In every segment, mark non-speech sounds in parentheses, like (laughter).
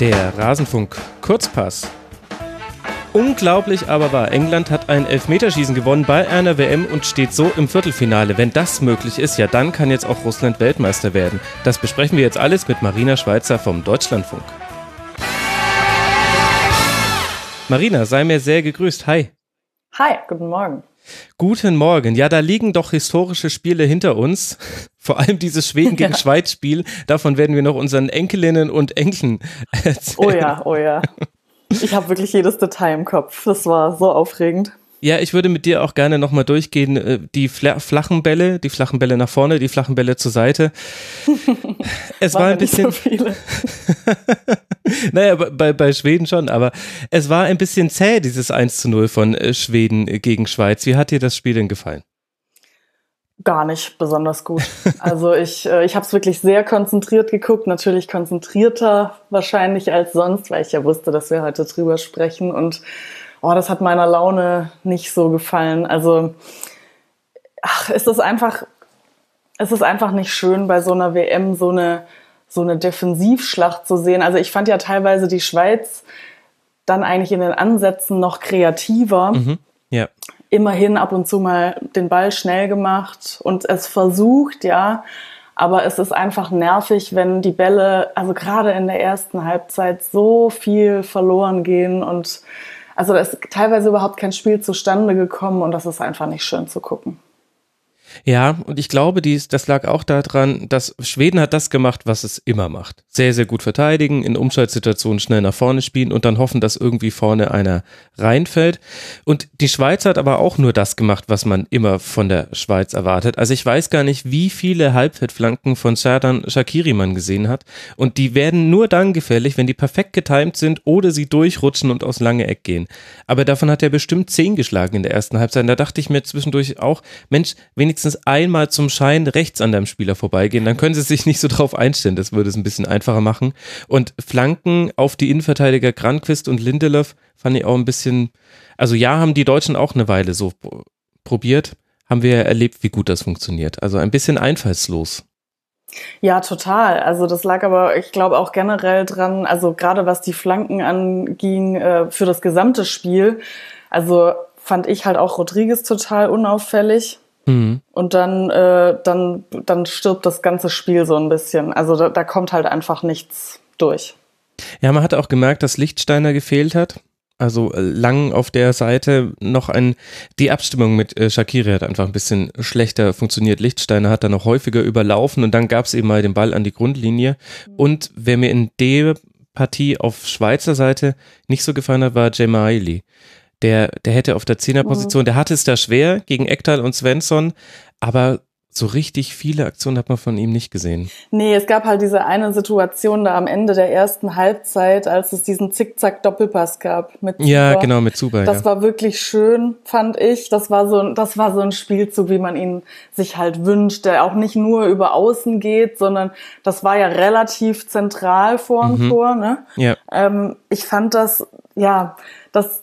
Der Rasenfunk Kurzpass. Unglaublich aber wahr. England hat ein Elfmeterschießen gewonnen bei einer WM und steht so im Viertelfinale. Wenn das möglich ist, ja, dann kann jetzt auch Russland Weltmeister werden. Das besprechen wir jetzt alles mit Marina Schweizer vom Deutschlandfunk. Marina, sei mir sehr gegrüßt. Hi. Hi, guten Morgen. Guten Morgen. Ja, da liegen doch historische Spiele hinter uns. (laughs) Vor allem dieses Schweden gegen ja. Schweiz Spiel. Davon werden wir noch unseren Enkelinnen und Enkeln erzählen. Oh ja, oh ja. Ich habe wirklich jedes Detail im Kopf. Das war so aufregend. Ja, ich würde mit dir auch gerne nochmal durchgehen, äh, die flachen Bälle, die flachen Bälle nach vorne, die flachen Bälle zur Seite. (laughs) Es war, ein bisschen. So (laughs) naja, bei, bei Schweden schon, aber es war ein bisschen zäh, dieses 1 zu 0 von äh, Schweden gegen Schweiz. Wie hat dir das Spiel denn gefallen? Gar nicht besonders gut. Also ich, äh, ich habe es wirklich sehr konzentriert geguckt, natürlich konzentrierter wahrscheinlich als sonst, weil ich ja wusste, dass wir heute drüber sprechen und oh, das hat meiner Laune nicht so gefallen. Also, ach, ist das einfach, es ist einfach nicht schön, bei so einer WM so eine, so eine Defensivschlacht zu sehen. Also ich fand ja teilweise die Schweiz dann eigentlich in den Ansätzen noch kreativer. Mhm. Ja. Immerhin ab und zu mal den Ball schnell gemacht und es versucht, ja. Aber es ist einfach nervig, wenn die Bälle, also gerade in der ersten Halbzeit, so viel verloren gehen und also da ist teilweise überhaupt kein Spiel zustande gekommen und das ist einfach nicht schön zu gucken. Ja, und ich glaube, dies, das lag auch daran, dass Schweden hat das gemacht, was es immer macht. Sehr, sehr gut verteidigen, in Umschaltsituationen schnell nach vorne spielen und dann hoffen, dass irgendwie vorne einer reinfällt. Und die Schweiz hat aber auch nur das gemacht, was man immer von der Schweiz erwartet. Also ich weiß gar nicht, wie viele Halbfeldflanken von Serdan Shakiri man gesehen hat. Und die werden nur dann gefährlich, wenn die perfekt getimt sind oder sie durchrutschen und aus lange Eck gehen. Aber davon hat er bestimmt zehn geschlagen in der ersten Halbzeit. Da dachte ich mir zwischendurch auch, Mensch, wenigstens wenigstens einmal zum Schein rechts an deinem Spieler vorbeigehen, dann können sie sich nicht so drauf einstellen. Das würde es ein bisschen einfacher machen. Und Flanken auf die Innenverteidiger Granquist und Lindelöf fand ich auch ein bisschen, also ja, haben die Deutschen auch eine Weile so probiert, haben wir erlebt, wie gut das funktioniert. Also ein bisschen einfallslos. Ja, total. Also das lag aber, ich glaube, auch generell dran, also gerade was die Flanken anging, äh, für das gesamte Spiel. Also fand ich halt auch Rodriguez total unauffällig. Mhm. Und dann, äh, dann, dann stirbt das ganze Spiel so ein bisschen. Also da, da kommt halt einfach nichts durch. Ja, man hat auch gemerkt, dass Lichtsteiner gefehlt hat. Also äh, lang auf der Seite noch ein, die Abstimmung mit äh, Shakiri hat einfach ein bisschen schlechter funktioniert. Lichtsteiner hat dann noch häufiger überlaufen und dann gab es eben mal den Ball an die Grundlinie. Und wer mir in der Partie auf Schweizer Seite nicht so gefallen hat, war Jemaili der, der hätte auf der Zehnerposition, mhm. der hatte es da schwer gegen Ektal und Svensson, aber so richtig viele Aktionen hat man von ihm nicht gesehen. Nee, es gab halt diese eine Situation da am Ende der ersten Halbzeit, als es diesen Zickzack-Doppelpass gab mit Zuba. Ja, genau, mit Zuba. Das ja. war wirklich schön, fand ich. Das war so, das war so ein Spielzug, wie man ihn sich halt wünscht, der auch nicht nur über Außen geht, sondern das war ja relativ zentral vor dem mhm. Tor. Ne? Ja. Ähm, ich fand das, ja, das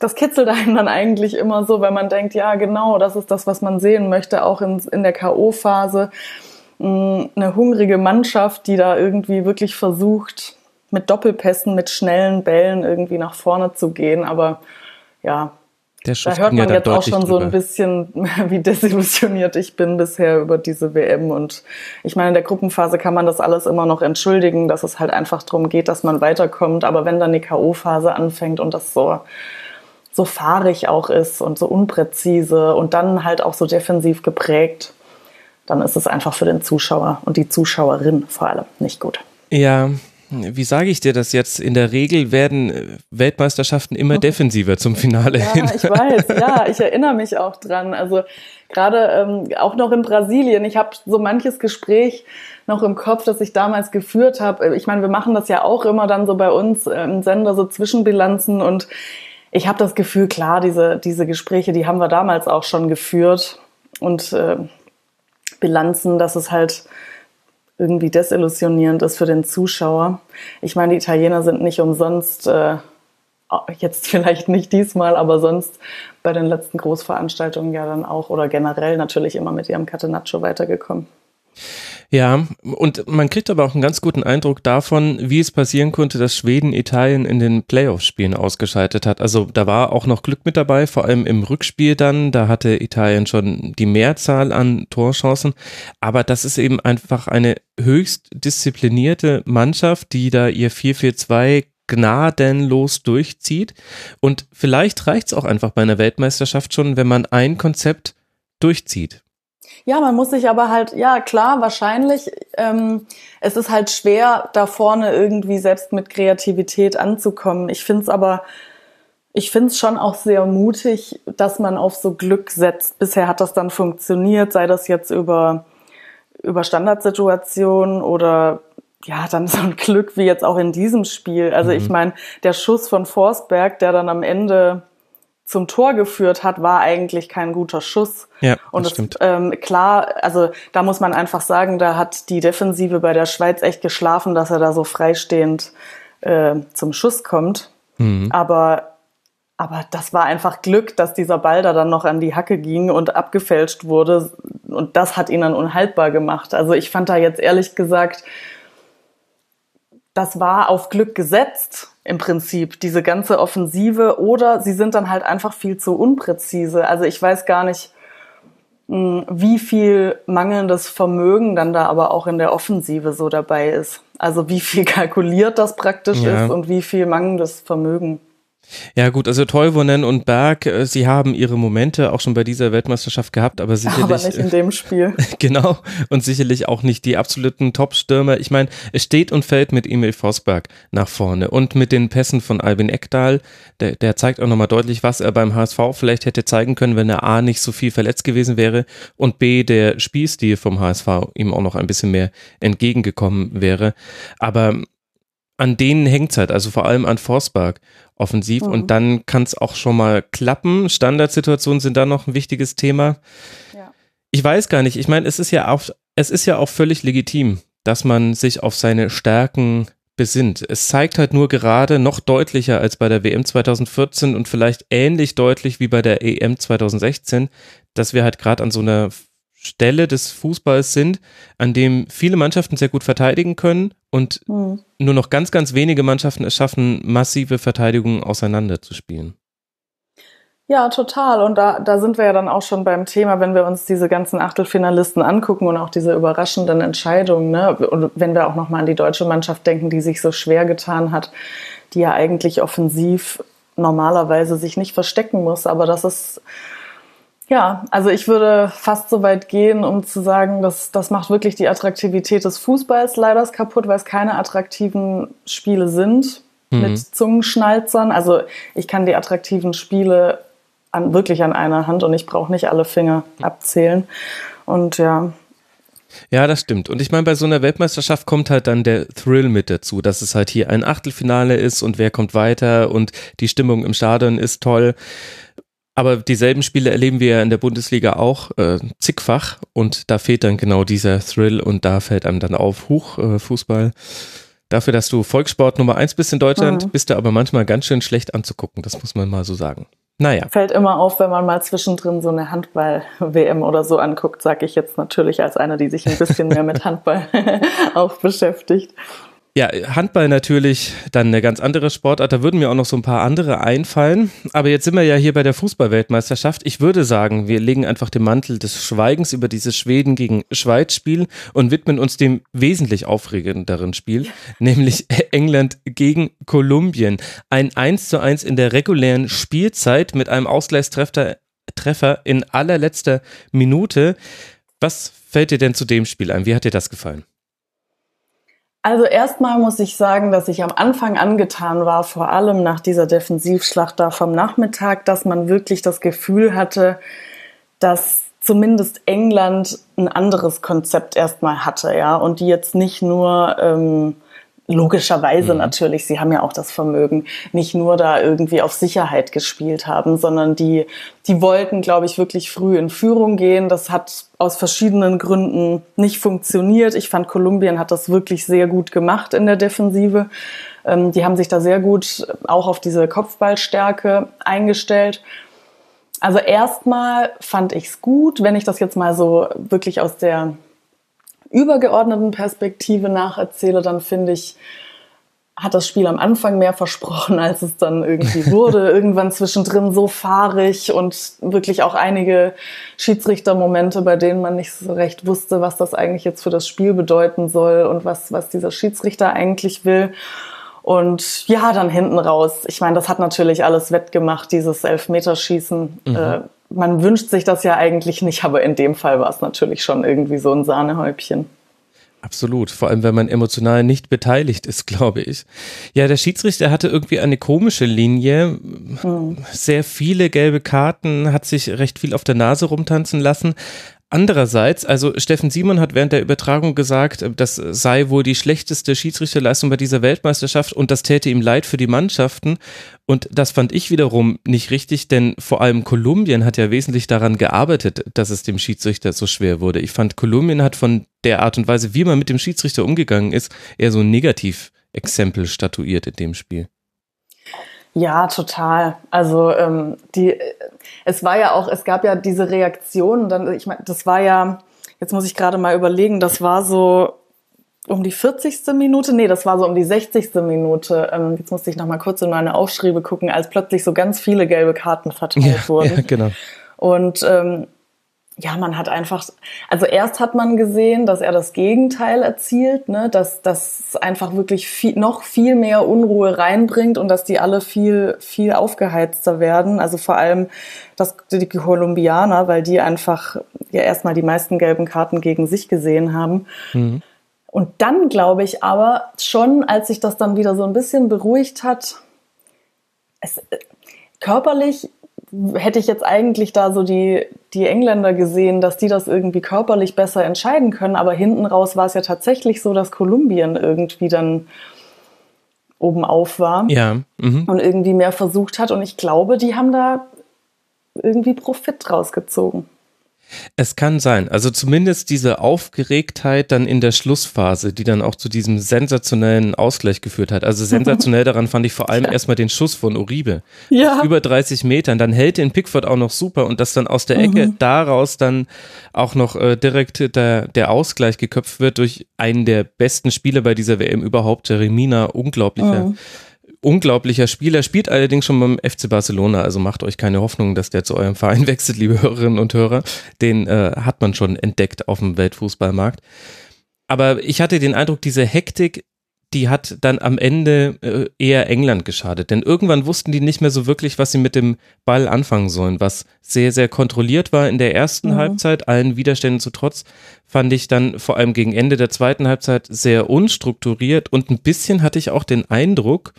das kitzelt einen dann eigentlich immer so, weil man denkt, ja, genau, das ist das, was man sehen möchte, auch in, in der K.O.-Phase. Mm, eine hungrige Mannschaft, die da irgendwie wirklich versucht, mit Doppelpässen, mit schnellen Bällen irgendwie nach vorne zu gehen. Aber ja, da hört man jetzt auch schon so ein bisschen, (laughs) wie desillusioniert ich bin bisher über diese WM. Und ich meine, in der Gruppenphase kann man das alles immer noch entschuldigen, dass es halt einfach darum geht, dass man weiterkommt. Aber wenn dann die K.O.-Phase anfängt und das so so fahrig auch ist und so unpräzise und dann halt auch so defensiv geprägt, dann ist es einfach für den Zuschauer und die Zuschauerin vor allem nicht gut. Ja, wie sage ich dir das jetzt? In der Regel werden äh, Weltmeisterschaften immer (laughs) defensiver zum Finale ja, hin. Ich weiß, ja, (laughs) ich erinnere mich auch dran. Also gerade ähm, auch noch in Brasilien, ich habe so manches Gespräch noch im Kopf, das ich damals geführt habe. Ich meine, wir machen das ja auch immer dann so bei uns im Sender, so Zwischenbilanzen und ich habe das Gefühl, klar, diese, diese Gespräche, die haben wir damals auch schon geführt und äh, Bilanzen, dass es halt irgendwie desillusionierend ist für den Zuschauer. Ich meine, die Italiener sind nicht umsonst, äh, jetzt (laughs) vielleicht nicht diesmal, aber sonst bei den letzten Großveranstaltungen ja dann auch oder generell natürlich immer mit ihrem Catenaccio weitergekommen. Ja, und man kriegt aber auch einen ganz guten Eindruck davon, wie es passieren konnte, dass Schweden Italien in den Playoff-Spielen ausgeschaltet hat. Also da war auch noch Glück mit dabei, vor allem im Rückspiel dann. Da hatte Italien schon die Mehrzahl an Torchancen. Aber das ist eben einfach eine höchst disziplinierte Mannschaft, die da ihr 4-4-2 gnadenlos durchzieht. Und vielleicht reicht es auch einfach bei einer Weltmeisterschaft schon, wenn man ein Konzept durchzieht. Ja, man muss sich aber halt, ja klar, wahrscheinlich. Ähm, es ist halt schwer, da vorne irgendwie selbst mit Kreativität anzukommen. Ich finde es aber, ich finde es schon auch sehr mutig, dass man auf so Glück setzt. Bisher hat das dann funktioniert, sei das jetzt über, über Standardsituationen oder ja, dann (laughs) so ein Glück wie jetzt auch in diesem Spiel. Also mhm. ich meine, der Schuss von Forsberg, der dann am Ende zum Tor geführt hat, war eigentlich kein guter Schuss. Ja, und das stimmt. ähm, klar, also da muss man einfach sagen, da hat die Defensive bei der Schweiz echt geschlafen, dass er da so freistehend äh, zum Schuss kommt. Mhm. Aber aber das war einfach Glück, dass dieser Ball da dann noch an die Hacke ging und abgefälscht wurde. Und das hat ihn dann unhaltbar gemacht. Also ich fand da jetzt ehrlich gesagt, das war auf Glück gesetzt im Prinzip, diese ganze Offensive, oder sie sind dann halt einfach viel zu unpräzise. Also ich weiß gar nicht, hm, wie viel mangelndes Vermögen dann da aber auch in der Offensive so dabei ist. Also wie viel (laughs) kalkuliert das praktisch ja. ist und wie viel mangelndes Vermögen. Ja gut, also Teuvonen und Berg, äh, sie haben ihre Momente auch schon bei dieser Weltmeisterschaft gehabt, aber sicherlich aber nicht in dem Spiel. (laughs) genau und sicherlich auch nicht die absoluten Top-Stürmer. Ich meine, es steht und fällt mit Emil Vosberg nach vorne und mit den Pässen von Albin Eckdahl. Der, der zeigt auch nochmal deutlich, was er beim HSV vielleicht hätte zeigen können, wenn er A nicht so viel verletzt gewesen wäre und B der Spielstil vom HSV ihm auch noch ein bisschen mehr entgegengekommen wäre. Aber an denen hängt es halt, also vor allem an Forsberg offensiv. Mhm. Und dann kann es auch schon mal klappen. Standardsituationen sind da noch ein wichtiges Thema. Ja. Ich weiß gar nicht. Ich meine, es ist ja auch, es ist ja auch völlig legitim, dass man sich auf seine Stärken besinnt. Es zeigt halt nur gerade noch deutlicher als bei der WM 2014 und vielleicht ähnlich deutlich wie bei der EM 2016, dass wir halt gerade an so einer Stelle des Fußballs sind, an dem viele Mannschaften sehr gut verteidigen können und mhm. nur noch ganz, ganz wenige Mannschaften es schaffen, massive Verteidigungen auseinanderzuspielen. Ja, total. Und da, da sind wir ja dann auch schon beim Thema, wenn wir uns diese ganzen Achtelfinalisten angucken und auch diese überraschenden Entscheidungen. Ne? Und wenn wir auch nochmal an die deutsche Mannschaft denken, die sich so schwer getan hat, die ja eigentlich offensiv normalerweise sich nicht verstecken muss. Aber das ist ja, also ich würde fast so weit gehen, um zu sagen, dass das macht wirklich die Attraktivität des Fußballs leider kaputt, weil es keine attraktiven Spiele sind mhm. mit Zungenschnalzern. Also ich kann die attraktiven Spiele an, wirklich an einer Hand und ich brauche nicht alle Finger abzählen. Und ja, ja, das stimmt. Und ich meine, bei so einer Weltmeisterschaft kommt halt dann der Thrill mit dazu, dass es halt hier ein Achtelfinale ist und wer kommt weiter und die Stimmung im Stadion ist toll. Aber dieselben Spiele erleben wir ja in der Bundesliga auch äh, zigfach und da fehlt dann genau dieser Thrill und da fällt einem dann auf, Huch, äh, Fußball. Dafür, dass du Volkssport Nummer eins bist in Deutschland, mhm. bist du aber manchmal ganz schön schlecht anzugucken, das muss man mal so sagen. Naja. Fällt immer auf, wenn man mal zwischendrin so eine Handball-WM oder so anguckt, sage ich jetzt natürlich als einer, die sich ein bisschen mehr mit Handball (laughs) auch beschäftigt. Ja, Handball natürlich dann eine ganz andere Sportart. Da würden mir auch noch so ein paar andere einfallen. Aber jetzt sind wir ja hier bei der Fußballweltmeisterschaft. Ich würde sagen, wir legen einfach den Mantel des Schweigens über dieses Schweden gegen Schweiz-Spiel und widmen uns dem wesentlich aufregenderen Spiel, nämlich England gegen Kolumbien. Ein 1 zu 1 in der regulären Spielzeit mit einem Ausgleichstreffer Treffer in allerletzter Minute. Was fällt dir denn zu dem Spiel ein? Wie hat dir das gefallen? Also erstmal muss ich sagen, dass ich am Anfang angetan war, vor allem nach dieser Defensivschlacht da vom Nachmittag, dass man wirklich das Gefühl hatte, dass zumindest England ein anderes Konzept erstmal hatte, ja, und die jetzt nicht nur ähm, logischerweise mhm. natürlich, sie haben ja auch das Vermögen, nicht nur da irgendwie auf Sicherheit gespielt haben, sondern die, die wollten, glaube ich, wirklich früh in Führung gehen. Das hat aus verschiedenen Gründen nicht funktioniert. Ich fand, Kolumbien hat das wirklich sehr gut gemacht in der Defensive. Ähm, die haben sich da sehr gut auch auf diese Kopfballstärke eingestellt. Also erstmal fand ich es gut, wenn ich das jetzt mal so wirklich aus der übergeordneten Perspektive nacherzähle, dann finde ich, hat das Spiel am Anfang mehr versprochen, als es dann irgendwie (laughs) wurde. Irgendwann zwischendrin so fahrig und wirklich auch einige Schiedsrichtermomente, bei denen man nicht so recht wusste, was das eigentlich jetzt für das Spiel bedeuten soll und was, was dieser Schiedsrichter eigentlich will. Und ja, dann hinten raus. Ich meine, das hat natürlich alles wettgemacht, dieses Elfmeterschießen. Mhm. Äh, man wünscht sich das ja eigentlich nicht, aber in dem Fall war es natürlich schon irgendwie so ein Sahnehäubchen. Absolut, vor allem wenn man emotional nicht beteiligt ist, (laughs) glaube ich. Ja, der Schiedsrichter hatte irgendwie eine komische Linie, hm. sehr viele gelbe Karten, hat sich recht viel auf der Nase rumtanzen lassen. Andererseits, also Steffen Simon hat während der Übertragung gesagt, das sei wohl die schlechteste Schiedsrichterleistung bei dieser Weltmeisterschaft und das täte ihm leid für die Mannschaften. Und das fand ich wiederum nicht richtig, denn vor allem Kolumbien hat ja wesentlich daran gearbeitet, dass es dem Schiedsrichter so schwer wurde. Ich fand, Kolumbien hat von der Art und Weise, wie man mit dem Schiedsrichter umgegangen ist, eher so ein Negativexempel statuiert in dem Spiel. Ja, total. Also ähm, die, es war ja auch, es gab ja diese Reaktion. Dann, ich meine, das war ja, jetzt muss ich gerade mal überlegen, das war so um die 40. Minute, nee, das war so um die 60. Minute. Ähm, jetzt musste ich noch mal kurz in meine Aufschriebe gucken, als plötzlich so ganz viele gelbe Karten verteilt ja, (laughs) wurden. Ja, genau. Und ähm, ja, man hat einfach, also erst hat man gesehen, dass er das Gegenteil erzielt, ne, dass das einfach wirklich viel, noch viel mehr Unruhe reinbringt und dass die alle viel, viel aufgeheizter werden. Also vor allem das, die Kolumbianer, weil die einfach ja erstmal die meisten gelben Karten gegen sich gesehen haben. Mhm. Und dann glaube ich aber schon, als sich das dann wieder so ein bisschen beruhigt hat, es, körperlich hätte ich jetzt eigentlich da so die, die Engländer gesehen, dass die das irgendwie körperlich besser entscheiden können. Aber hinten raus war es ja tatsächlich so, dass Kolumbien irgendwie dann oben auf war ja. Mhm. und irgendwie mehr versucht hat. Und ich glaube, die haben da irgendwie Profit draus gezogen. Es kann sein. Also zumindest diese Aufgeregtheit dann in der Schlussphase, die dann auch zu diesem sensationellen Ausgleich geführt hat. Also sensationell (laughs) daran fand ich vor allem ja. erstmal den Schuss von Uribe. Ja. Über 30 Metern. Dann hält den Pickford auch noch super und dass dann aus der Ecke mhm. daraus dann auch noch äh, direkt der, der Ausgleich geköpft wird durch einen der besten Spieler bei dieser WM überhaupt, Jeremina. Unglaublicher. Mhm unglaublicher Spieler, spielt allerdings schon beim FC Barcelona, also macht euch keine Hoffnung, dass der zu eurem Verein (laughs) wechselt, liebe Hörerinnen und Hörer. Den äh, hat man schon entdeckt auf dem Weltfußballmarkt. Aber ich hatte den Eindruck, diese Hektik, die hat dann am Ende äh, eher England geschadet. Denn irgendwann wussten die nicht mehr so wirklich, was sie mit dem Ball anfangen sollen. Was sehr, sehr kontrolliert war in der ersten mhm. Halbzeit, allen Widerständen zu trotz, fand ich dann vor allem gegen Ende der zweiten Halbzeit sehr unstrukturiert. Und ein bisschen hatte ich auch den Eindruck,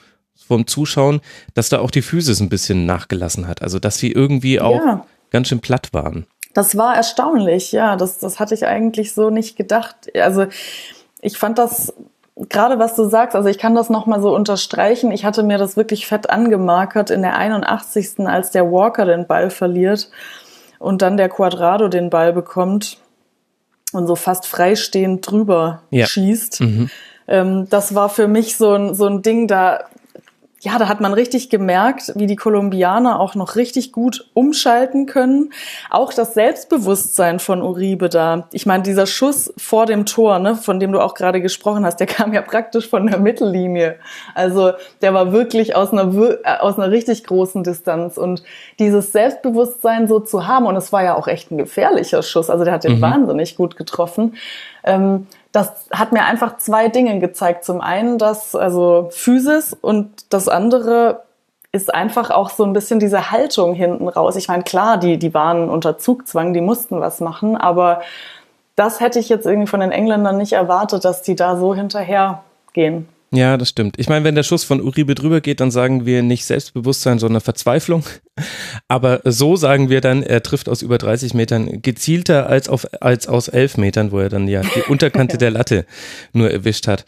vom Zuschauen, dass da auch die Physis ein bisschen nachgelassen hat. Also, dass sie irgendwie auch ja. ganz schön platt waren. Das war erstaunlich, ja. Das, das hatte ich eigentlich so nicht gedacht. Also, ich fand das gerade was du sagst, also ich kann das nochmal so unterstreichen. Ich hatte mir das wirklich fett angemarkert in der 81. als der Walker den Ball verliert und dann der Quadrado den Ball bekommt und so fast freistehend drüber ja. schießt. Mhm. Ähm, das war für mich so ein, so ein Ding, da ja, da hat man richtig gemerkt, wie die Kolumbianer auch noch richtig gut umschalten können. Auch das Selbstbewusstsein von Uribe da. Ich meine, dieser Schuss vor dem Tor, ne, von dem du auch gerade gesprochen hast, der (laughs) kam ja praktisch von der Mittellinie. Also der war wirklich aus einer, äh, aus einer richtig großen Distanz. Und dieses Selbstbewusstsein so zu haben, und es war ja auch echt ein gefährlicher Schuss, also der hat den mhm. wahnsinnig gut getroffen. Ähm, das hat mir einfach zwei Dinge gezeigt. Zum einen das, also Physis und das andere ist einfach auch so ein bisschen diese Haltung hinten raus. Ich meine, klar, die, die waren unter Zugzwang, die mussten was machen, aber das hätte ich jetzt irgendwie von den Engländern nicht erwartet, dass die da so hinterher gehen. Ja, das stimmt. Ich meine, wenn der Schuss von Uribe drüber geht, dann sagen wir nicht Selbstbewusstsein, sondern Verzweiflung. (laughs) Aber so sagen wir dann, er trifft aus über 30 Metern gezielter als, auf, als aus 11 Metern, wo er dann ja die Unterkante (laughs) der Latte nur erwischt hat.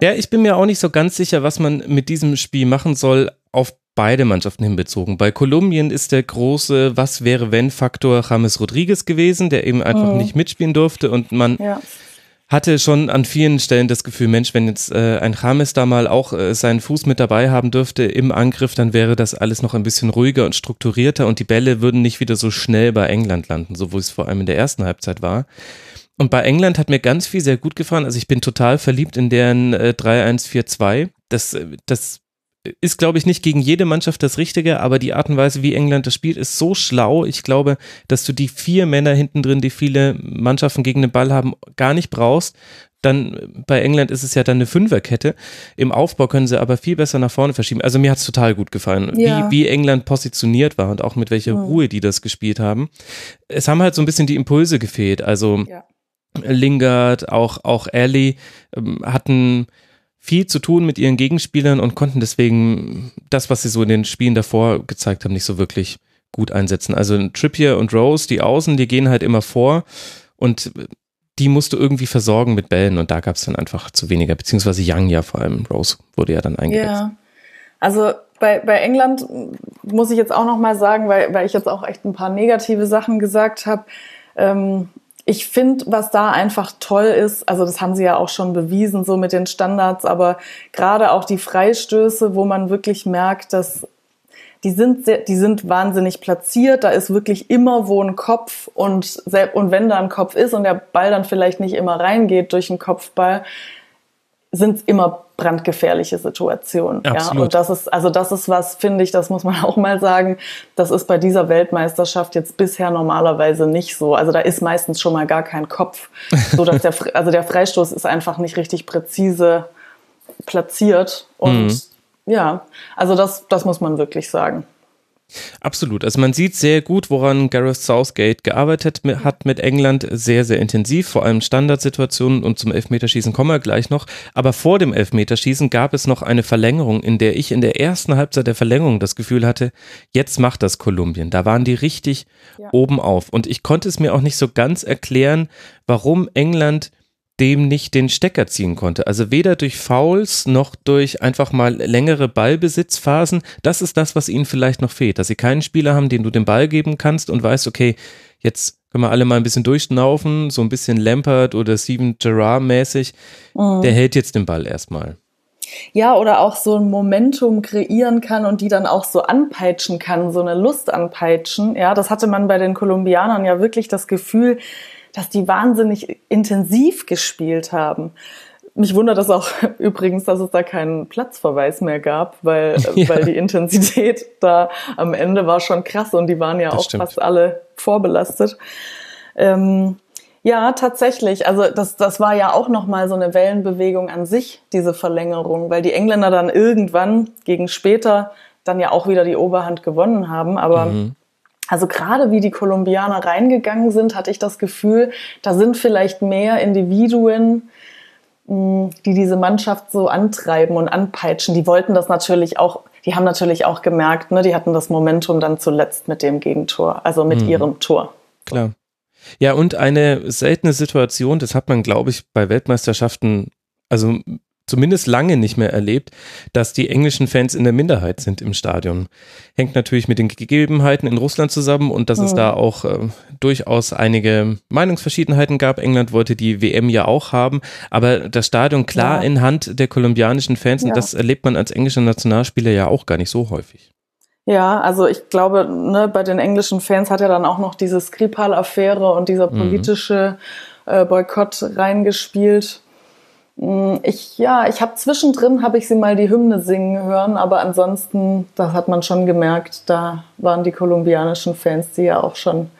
Ja, ich bin mir auch nicht so ganz sicher, was man mit diesem Spiel machen soll, auf beide Mannschaften hinbezogen. Bei Kolumbien ist der große Was wäre wenn Faktor James Rodriguez gewesen, der eben einfach mhm. nicht mitspielen durfte und man ja hatte schon an vielen Stellen das Gefühl, Mensch, wenn jetzt äh, ein James da mal auch äh, seinen Fuß mit dabei haben dürfte im Angriff, dann wäre das alles noch ein bisschen ruhiger und strukturierter und die Bälle würden nicht wieder so schnell bei England landen, so wo es vor allem in der ersten Halbzeit war. Und bei England hat mir ganz viel sehr gut gefallen. Also ich bin total verliebt in deren äh, 3-1-4-2. Das, äh, das ist, glaube ich, nicht gegen jede Mannschaft das Richtige, aber die Art und Weise, wie England das spielt, ist so schlau. Ich glaube, dass du die vier Männer hinten drin, die viele Mannschaften gegen den Ball haben, gar nicht brauchst. Dann bei England ist es ja dann eine Fünferkette. Im Aufbau können sie aber viel besser nach vorne verschieben. Also mir hat es total gut gefallen, ja. wie, wie England positioniert war und auch mit welcher mhm. Ruhe die das gespielt haben. Es haben halt so ein bisschen die Impulse gefehlt. Also ja. Lingard, auch, auch Ellie ähm, hatten viel zu tun mit ihren Gegenspielern und konnten deswegen das, was sie so in den Spielen davor gezeigt haben, nicht so wirklich gut einsetzen. Also Trippier und Rose, die Außen, die gehen halt immer vor und die musst du irgendwie versorgen mit Bällen und da gab es dann einfach zu weniger, beziehungsweise Young ja vor allem, Rose wurde ja dann eingewechselt. Ja, also bei, bei England muss ich jetzt auch noch mal sagen, weil, weil ich jetzt auch echt ein paar negative Sachen gesagt habe, ähm, ich finde, was da einfach toll ist, also das haben sie ja auch schon bewiesen, so mit den Standards, aber gerade auch die Freistöße, wo man wirklich merkt, dass die sind sehr, die sind wahnsinnig platziert. Da ist wirklich immer wo ein Kopf und und wenn da ein Kopf ist und der Ball dann vielleicht nicht immer reingeht durch den Kopfball, sind es immer brandgefährliche Situationen. Absolut. Ja, und das ist, also das ist was, finde ich, das muss man (laughs) auch mal sagen, das ist bei dieser Weltmeisterschaft jetzt bisher normalerweise nicht so. Also da ist meistens schon mal gar kein Kopf, (laughs) so dass der, also der Freistoß ist einfach nicht richtig präzise platziert und mhm. ja, also das, das muss man wirklich sagen. Absolut. Also man sieht sehr gut, woran Gareth Southgate gearbeitet hat mit England. Sehr, sehr intensiv, vor allem Standardsituationen und zum Elfmeterschießen kommen wir gleich noch. Aber vor dem Elfmeterschießen gab es noch eine Verlängerung, in der ich in der ersten Halbzeit der Verlängerung das Gefühl hatte, jetzt macht das Kolumbien. Da waren die richtig ja. oben auf. Und ich konnte es mir auch nicht so ganz erklären, warum England dem nicht den Stecker ziehen konnte. Also weder durch Fouls noch durch einfach mal längere Ballbesitzphasen. Das ist das, was ihnen vielleicht noch fehlt, dass sie keinen Spieler haben, den du den Ball geben kannst und weißt, okay, jetzt können wir alle mal ein bisschen durchschnaufen, so ein bisschen Lampert oder Steven Gerrard mäßig. Mhm. Der hält jetzt den Ball erstmal. Ja, oder auch so ein Momentum kreieren kann und die dann auch so anpeitschen kann, so eine Lust anpeitschen. Ja, das hatte man bei den Kolumbianern ja wirklich das Gefühl, dass die wahnsinnig intensiv gespielt haben. Mich wundert das auch (laughs) übrigens, dass es da keinen Platzverweis mehr gab, weil, (laughs) ja. weil die Intensität da am Ende war schon krass und die waren ja das auch stimmt. fast alle vorbelastet. Ähm, ja, tatsächlich. Also das, das war ja auch nochmal so eine Wellenbewegung an sich, diese Verlängerung, weil die Engländer dann irgendwann gegen später dann ja auch wieder die Oberhand gewonnen haben. Aber mhm. Also gerade wie die Kolumbianer reingegangen sind, hatte ich das Gefühl, da sind vielleicht mehr Individuen, hm, die diese Mannschaft so antreiben und anpeitschen. Die wollten das natürlich auch, die haben natürlich auch gemerkt, ne, die hatten das Momentum dann zuletzt mit dem Gegentor, also mit mhm. ihrem Tor. Klar. Ja, und eine seltene Situation, das hat man, glaube ich, bei Weltmeisterschaften, also zumindest lange nicht mehr erlebt, dass die englischen Fans in der Minderheit sind im Stadion. Hängt natürlich mit den Gegebenheiten in Russland zusammen und dass mhm. es da auch äh, durchaus einige Meinungsverschiedenheiten gab. England wollte die WM ja auch haben, aber das Stadion klar ja. in Hand der kolumbianischen Fans ja. und das erlebt man als englischer Nationalspieler ja auch gar nicht so häufig. Ja, also ich glaube, ne, bei den englischen Fans hat ja dann auch noch diese Skripal-Affäre und dieser mhm. politische äh, Boykott reingespielt. Mm, ich, ja, ich habe zwischendrin, habe ich sie mal die Hymne singen hören, aber ansonsten, da hat man schon gemerkt, da waren die kolumbianischen Fans, die ja auch schon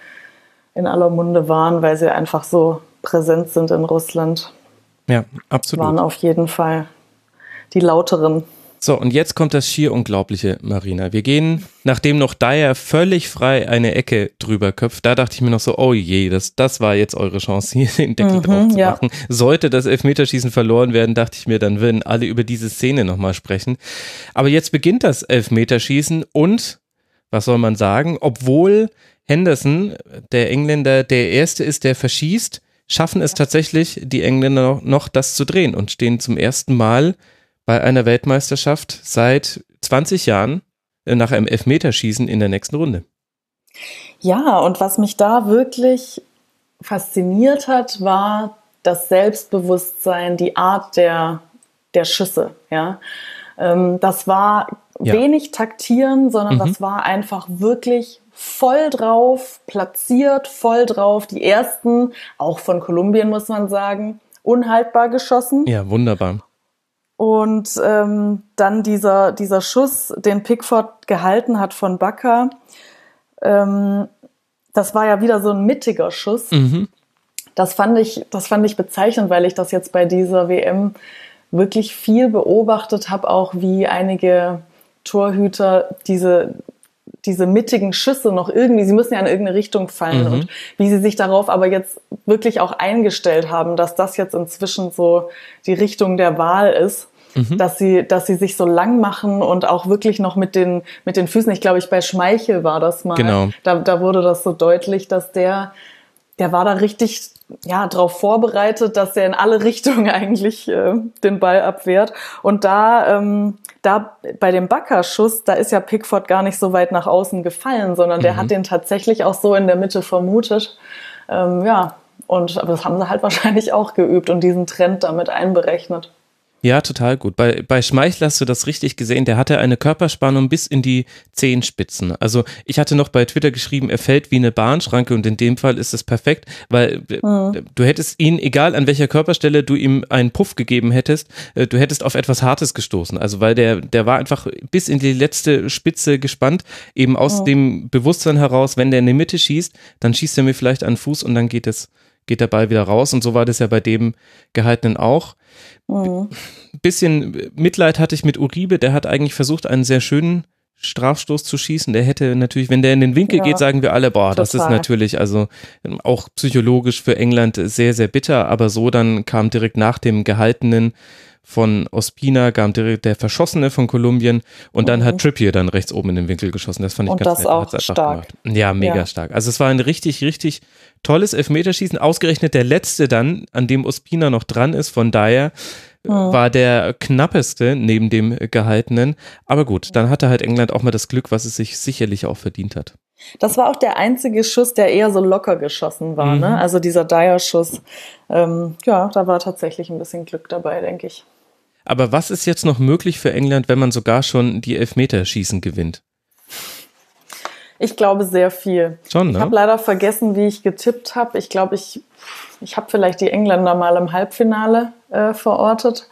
in aller Munde waren, weil sie einfach so präsent sind in Russland. Ja, absolut. Waren auf jeden Fall die lauteren. So, und jetzt kommt das schier Unglaubliche, Marina. Wir gehen, nachdem noch Dyer völlig frei eine Ecke drüber köpft, da dachte ich mir noch so, oh je, das, das war jetzt eure Chance, hier den Deckel mhm, drauf zu ja. machen. Sollte das Elfmeterschießen verloren werden, dachte ich mir, dann würden alle über diese Szene nochmal sprechen. Aber jetzt beginnt das Elfmeterschießen und, was soll man sagen, obwohl Henderson, der Engländer, der Erste ist, der verschießt, schaffen es tatsächlich die Engländer noch, das zu drehen und stehen zum ersten Mal bei einer Weltmeisterschaft seit 20 Jahren nach einem Elfmeterschießen in der nächsten Runde. Ja, und was mich da wirklich fasziniert hat, war das Selbstbewusstsein, die Art der, der Schüsse. Ja, ähm, das war ja. wenig taktieren, sondern mhm. das war einfach wirklich voll drauf, platziert, voll drauf. Die ersten, auch von Kolumbien muss man sagen, unhaltbar geschossen. Ja, wunderbar. Und ähm, dann dieser, dieser Schuss, den Pickford gehalten hat von Bakker, ähm, das war ja wieder so ein mittiger Schuss. Mhm. Das fand ich, das fand ich bezeichnend, weil ich das jetzt bei dieser WM wirklich viel beobachtet habe, auch wie einige Torhüter diese diese mittigen Schüsse noch irgendwie, sie müssen ja in irgendeine Richtung fallen mhm. und wie sie sich darauf aber jetzt wirklich auch eingestellt haben, dass das jetzt inzwischen so die Richtung der Wahl ist. Mhm. Dass sie, dass sie sich so lang machen und auch wirklich noch mit den, mit den Füßen. Ich glaube, ich bei Schmeichel war das mal. Genau. Da, da wurde das so deutlich, dass der, der war da richtig ja, darauf vorbereitet, dass er in alle (laughs) Richtungen eigentlich äh, den Ball abwehrt. Und da, ähm, da bei dem Backerschuss, da ist ja Pickford gar nicht so weit nach außen gefallen, sondern der mhm. hat den tatsächlich auch so in der Mitte vermutet. Ähm, ja, und aber das haben sie halt wahrscheinlich auch geübt und diesen Trend damit einberechnet. Ja, total gut. Bei, bei Schmeichel hast du das richtig gesehen. Der hatte eine Körperspannung bis in die Zehenspitzen. Also ich hatte noch bei Twitter geschrieben, er fällt wie eine Bahnschranke und in dem Fall ist es perfekt, weil mhm. du hättest ihn, egal an welcher Körperstelle du ihm einen Puff gegeben hättest, äh, du hättest auf etwas Hartes gestoßen. Also weil der, der war einfach bis in die letzte Spitze gespannt, eben aus mhm. dem Bewusstsein heraus, wenn der in die Mitte schießt, dann schießt er mir vielleicht an den Fuß und dann geht es geht der Ball wieder raus und so war das ja bei dem Gehaltenen auch. Mhm. Bisschen Mitleid hatte ich mit Uribe, der hat eigentlich versucht, einen sehr schönen Strafstoß zu schießen. Der hätte natürlich, wenn der in den Winkel ja, geht, sagen wir alle, boah, total. das ist natürlich also auch psychologisch für England sehr, sehr bitter, aber so dann kam direkt nach dem Gehaltenen von Ospina, kam direkt der Verschossene von Kolumbien und dann mhm. hat Trippier dann rechts oben in den Winkel geschossen. Das fand ich und ganz das nett. auch stark. Gemacht. Ja, mega ja. stark. Also es war ein richtig, richtig tolles Elfmeterschießen. Ausgerechnet der letzte dann, an dem Ospina noch dran ist, von daher mhm. war der knappeste neben dem gehaltenen. Aber gut, dann hatte halt England auch mal das Glück, was es sich sicherlich auch verdient hat. Das war auch der einzige Schuss, der eher so locker geschossen war. Ne? Mhm. Ne? Also dieser Dyer-Schuss. Ähm, ja, da war tatsächlich ein bisschen Glück dabei, denke ich. Aber was ist jetzt noch möglich für England, wenn man sogar schon die Elfmeterschießen gewinnt? Ich glaube sehr viel. Schon, ne? Ich habe leider vergessen, wie ich getippt habe. Ich glaube, ich, ich habe vielleicht die Engländer mal im Halbfinale äh, verortet.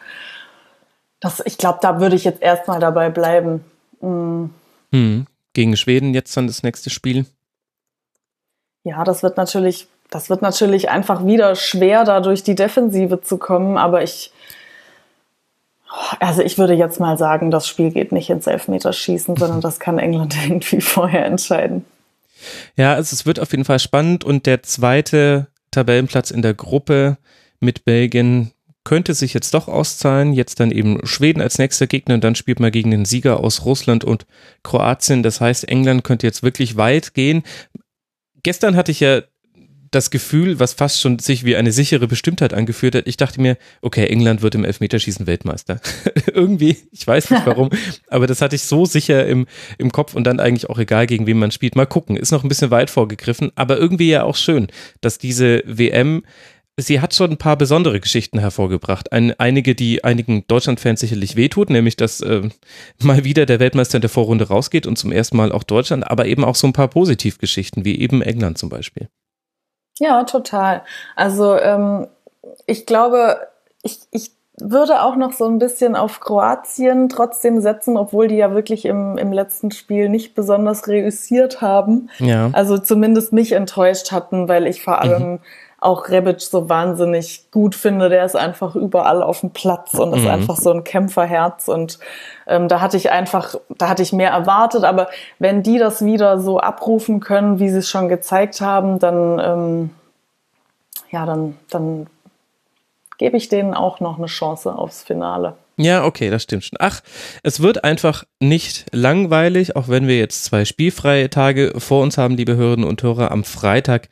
Das, ich glaube, da würde ich jetzt erstmal dabei bleiben. Mhm. Hm. Gegen Schweden jetzt dann das nächste Spiel. Ja, das wird natürlich, das wird natürlich einfach wieder schwer, da durch die Defensive zu kommen. Aber ich, also ich würde jetzt mal sagen, das Spiel geht nicht ins Elfmeterschießen, sondern das kann England (laughs) irgendwie vorher entscheiden. Ja, also es wird auf jeden Fall spannend und der zweite Tabellenplatz in der Gruppe mit Belgien könnte sich jetzt doch auszahlen. Jetzt dann eben Schweden als nächster Gegner und dann spielt man gegen den Sieger aus Russland und Kroatien. Das heißt, England könnte jetzt wirklich weit gehen. Gestern hatte ich ja das Gefühl, was fast schon sich wie eine sichere Bestimmtheit angeführt hat. Ich dachte mir, okay, England wird im Elfmeterschießen Weltmeister. (laughs) Irgendwie, ich weiß nicht (laughs) warum, aber das hatte ich so sicher im, im Kopf und dann eigentlich auch egal, gegen wen man spielt. Mal gucken, ist noch ein bisschen weit vorgegriffen, aber irgendwie ja auch schön, dass diese WM sie hat schon ein paar besondere Geschichten hervorgebracht. Ein, einige, die einigen Deutschland-Fans sicherlich wehtut, nämlich dass äh, mal wieder der Weltmeister in der Vorrunde rausgeht und zum ersten Mal auch Deutschland, aber eben auch so ein paar Positivgeschichten, wie eben England zum Beispiel. Ja, total. Also ähm, ich glaube, ich, ich würde auch noch so ein bisschen auf Kroatien trotzdem setzen, obwohl die ja wirklich im, im letzten Spiel nicht besonders reüssiert haben. Ja. Also zumindest mich enttäuscht hatten, weil ich vor allem mhm. Auch Rebic so wahnsinnig gut finde. Der ist einfach überall auf dem Platz und ist mhm. einfach so ein Kämpferherz und ähm, da hatte ich einfach, da hatte ich mehr erwartet, aber wenn die das wieder so abrufen können, wie sie es schon gezeigt haben, dann, ähm, ja, dann, dann gebe ich denen auch noch eine Chance aufs Finale. Ja, okay, das stimmt schon. Ach, es wird einfach nicht langweilig, auch wenn wir jetzt zwei spielfreie Tage vor uns haben, liebe Hörerinnen und Hörer. Am Freitag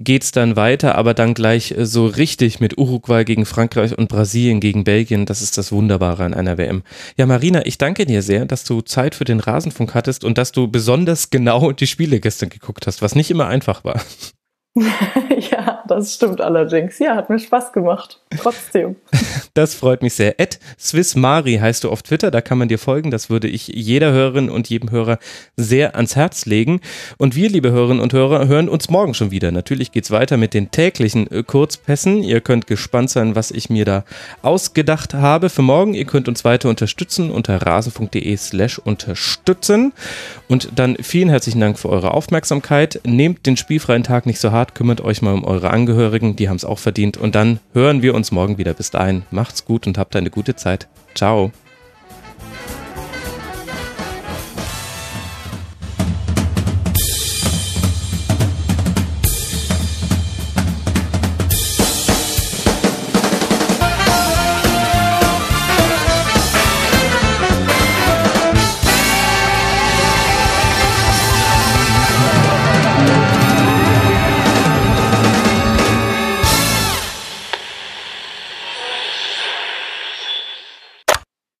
geht's dann weiter, aber dann gleich so richtig mit Uruguay gegen Frankreich und Brasilien gegen Belgien. Das ist das Wunderbare an einer WM. Ja, Marina, ich danke dir sehr, dass du Zeit für den Rasenfunk hattest und dass du besonders genau die Spiele gestern geguckt hast, was nicht immer einfach war. (laughs) ja, das stimmt allerdings. Ja, hat mir Spaß gemacht. Trotzdem. (laughs) Das freut mich sehr. Ed Swissmari heißt du auf Twitter, da kann man dir folgen. Das würde ich jeder Hörerin und jedem Hörer sehr ans Herz legen. Und wir, liebe Hörerinnen und Hörer, hören uns morgen schon wieder. Natürlich geht's weiter mit den täglichen äh, Kurzpässen. Ihr könnt gespannt sein, was ich mir da ausgedacht habe für morgen. Ihr könnt uns weiter unterstützen unter rasenfunk.de slash unterstützen. Und dann vielen herzlichen Dank für eure Aufmerksamkeit. Nehmt den spielfreien Tag nicht so hart, kümmert euch mal um eure Angehörigen, die haben es auch verdient. Und dann hören wir uns morgen wieder. Bis dahin, macht's gut und habt eine gute Zeit. Ciao.